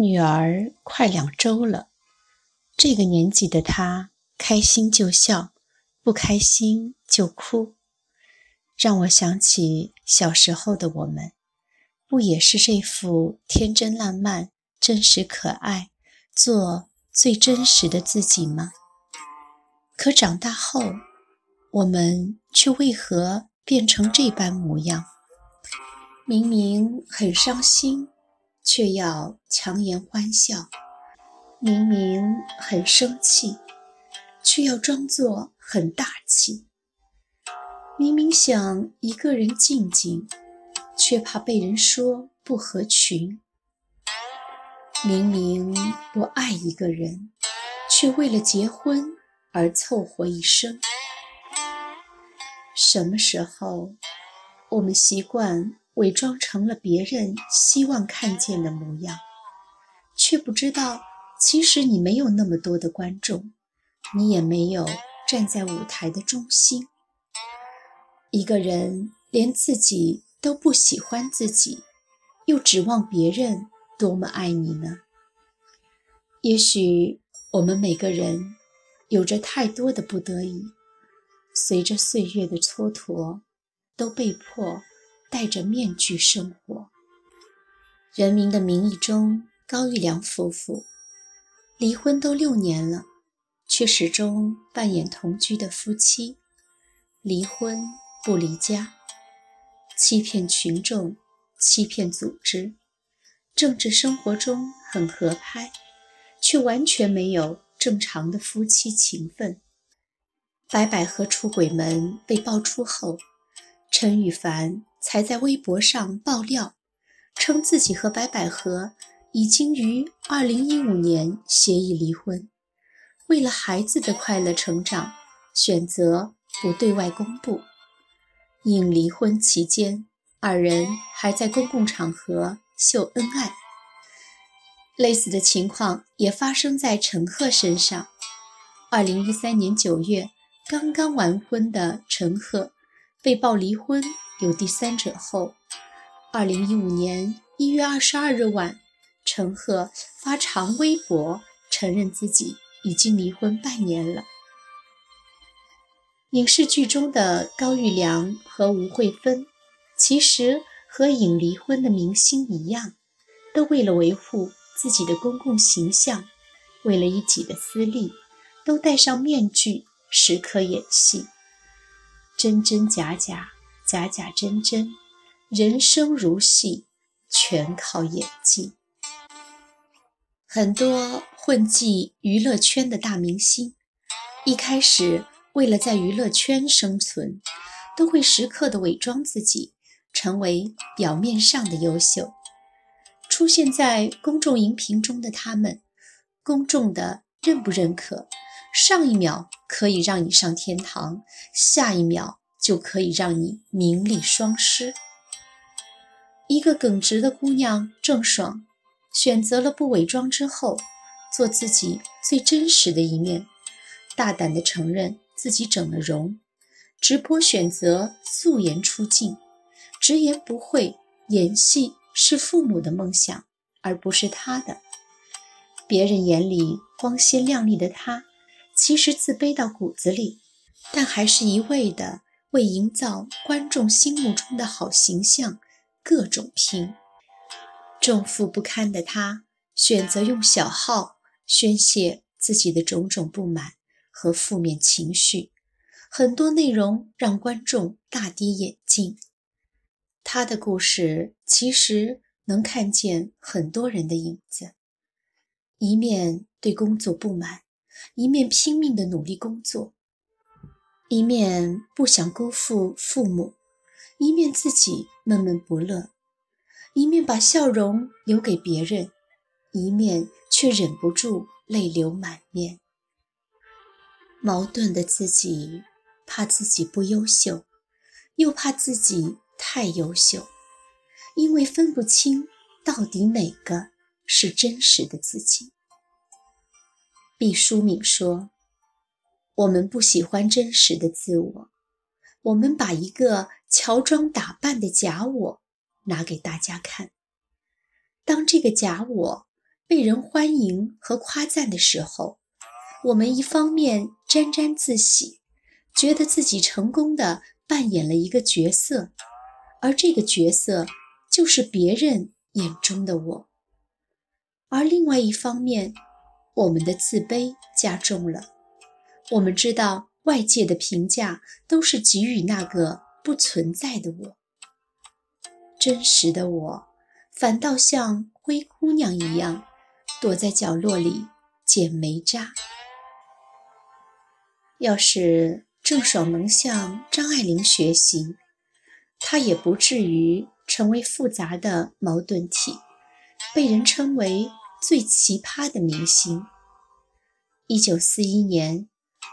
女儿快两周了，这个年纪的她，开心就笑，不开心就哭，让我想起小时候的我们，不也是这副天真烂漫、真实可爱，做最真实的自己吗？可长大后，我们却为何变成这般模样？明明很伤心，却要强颜欢笑；明明很生气，却要装作很大气；明明想一个人静静，却怕被人说不合群；明明不爱一个人，却为了结婚而凑合一生。什么时候，我们习惯？伪装成了别人希望看见的模样，却不知道，其实你没有那么多的观众，你也没有站在舞台的中心。一个人连自己都不喜欢自己，又指望别人多么爱你呢？也许我们每个人有着太多的不得已，随着岁月的蹉跎，都被迫。戴着面具生活，《人民的名义》中，高育良夫妇离婚都六年了，却始终扮演同居的夫妻，离婚不离家，欺骗群众，欺骗组织，政治生活中很合拍，却完全没有正常的夫妻情分。白百合出轨门被爆出后，陈羽凡。才在微博上爆料，称自己和白百合已经于二零一五年协议离婚，为了孩子的快乐成长，选择不对外公布。因离婚期间，二人还在公共场合秀恩爱。类似的情况也发生在陈赫身上。二零一三年九月，刚刚完婚的陈赫被曝离婚。有第三者后，二零一五年一月二十二日晚，陈赫发长微博承认自己已经离婚半年了。影视剧中的高育良和吴慧芬，其实和影离婚的明星一样，都为了维护自己的公共形象，为了一己的私利，都戴上面具，时刻演戏，真真假假。假假真真，人生如戏，全靠演技。很多混迹娱乐圈的大明星，一开始为了在娱乐圈生存，都会时刻的伪装自己，成为表面上的优秀。出现在公众荧屏中的他们，公众的认不认可？上一秒可以让你上天堂，下一秒。就可以让你名利双失。一个耿直的姑娘郑爽，选择了不伪装之后，做自己最真实的一面，大胆地承认自己整了容，直播选择素颜出镜，直言不讳，演戏是父母的梦想，而不是她的。别人眼里光鲜亮丽的她，其实自卑到骨子里，但还是一味的。为营造观众心目中的好形象，各种拼。重负不堪的他，选择用小号宣泄自己的种种不满和负面情绪，很多内容让观众大跌眼镜。他的故事其实能看见很多人的影子：一面对工作不满，一面拼命的努力工作。一面不想辜负父母，一面自己闷闷不乐；一面把笑容留给别人，一面却忍不住泪流满面。矛盾的自己，怕自己不优秀，又怕自己太优秀，因为分不清到底哪个是真实的自己。毕淑敏说。我们不喜欢真实的自我，我们把一个乔装打扮的假我拿给大家看。当这个假我被人欢迎和夸赞的时候，我们一方面沾沾自喜，觉得自己成功的扮演了一个角色，而这个角色就是别人眼中的我；而另外一方面，我们的自卑加重了。我们知道外界的评价都是给予那个不存在的我，真实的我反倒像灰姑娘一样。躲在角落里捡煤渣。要是郑爽能向张爱玲学习，她也不至于成为复杂的矛盾体，被人称为最奇葩的明星。一九四一年，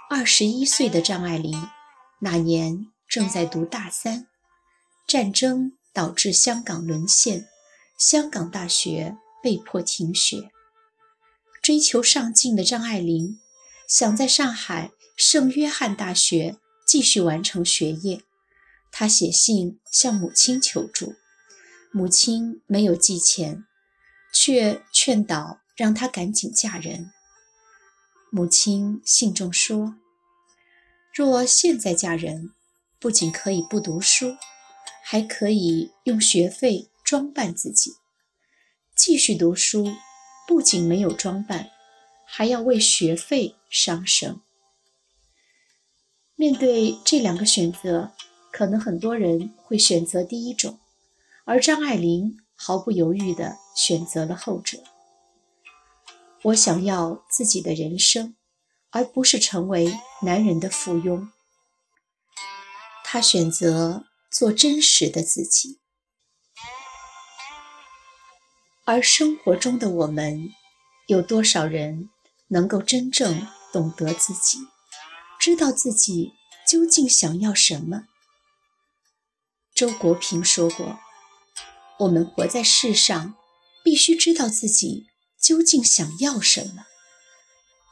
二十一岁的张爱玲那年正在读大三，战争导致香港沦陷，香港大学被迫停学。追求上进的张爱玲想在上海圣约翰大学继续完成学业。她写信向母亲求助，母亲没有寄钱，却劝导让她赶紧嫁人。母亲信中说：“若现在嫁人，不仅可以不读书，还可以用学费装扮自己；继续读书。”不仅没有装扮，还要为学费伤神。面对这两个选择，可能很多人会选择第一种，而张爱玲毫不犹豫地选择了后者。我想要自己的人生，而不是成为男人的附庸。她选择做真实的自己。而生活中的我们，有多少人能够真正懂得自己，知道自己究竟想要什么？周国平说过：“我们活在世上，必须知道自己究竟想要什么。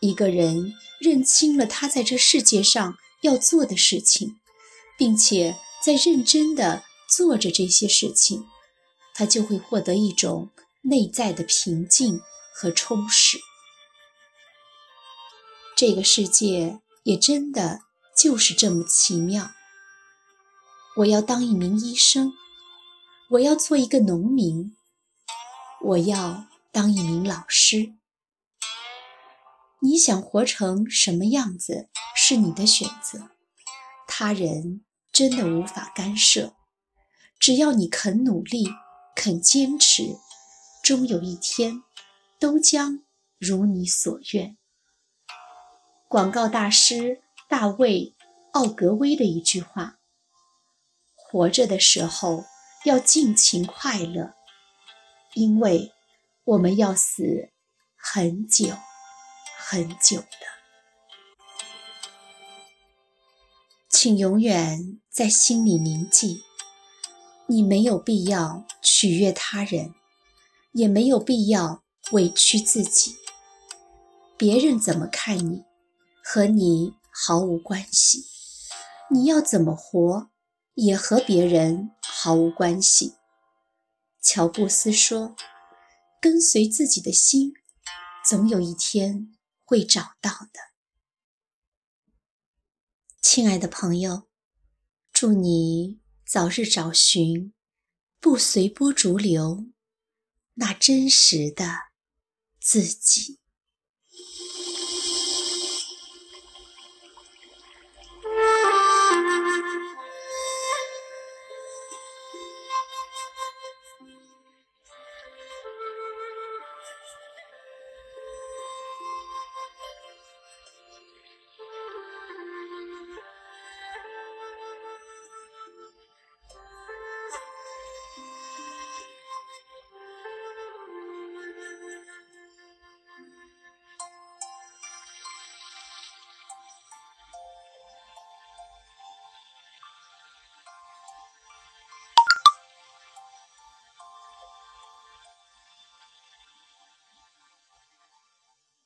一个人认清了他在这世界上要做的事情，并且在认真的做着这些事情，他就会获得一种。”内在的平静和充实，这个世界也真的就是这么奇妙。我要当一名医生，我要做一个农民，我要当一名老师。你想活成什么样子是你的选择，他人真的无法干涉。只要你肯努力，肯坚持。终有一天，都将如你所愿。广告大师大卫·奥格威的一句话：“活着的时候要尽情快乐，因为我们要死很久很久的。”请永远在心里铭记：你没有必要取悦他人。也没有必要委屈自己。别人怎么看你，和你毫无关系。你要怎么活，也和别人毫无关系。乔布斯说：“跟随自己的心，总有一天会找到的。”亲爱的朋友，祝你早日找寻不随波逐流。那真实的自己。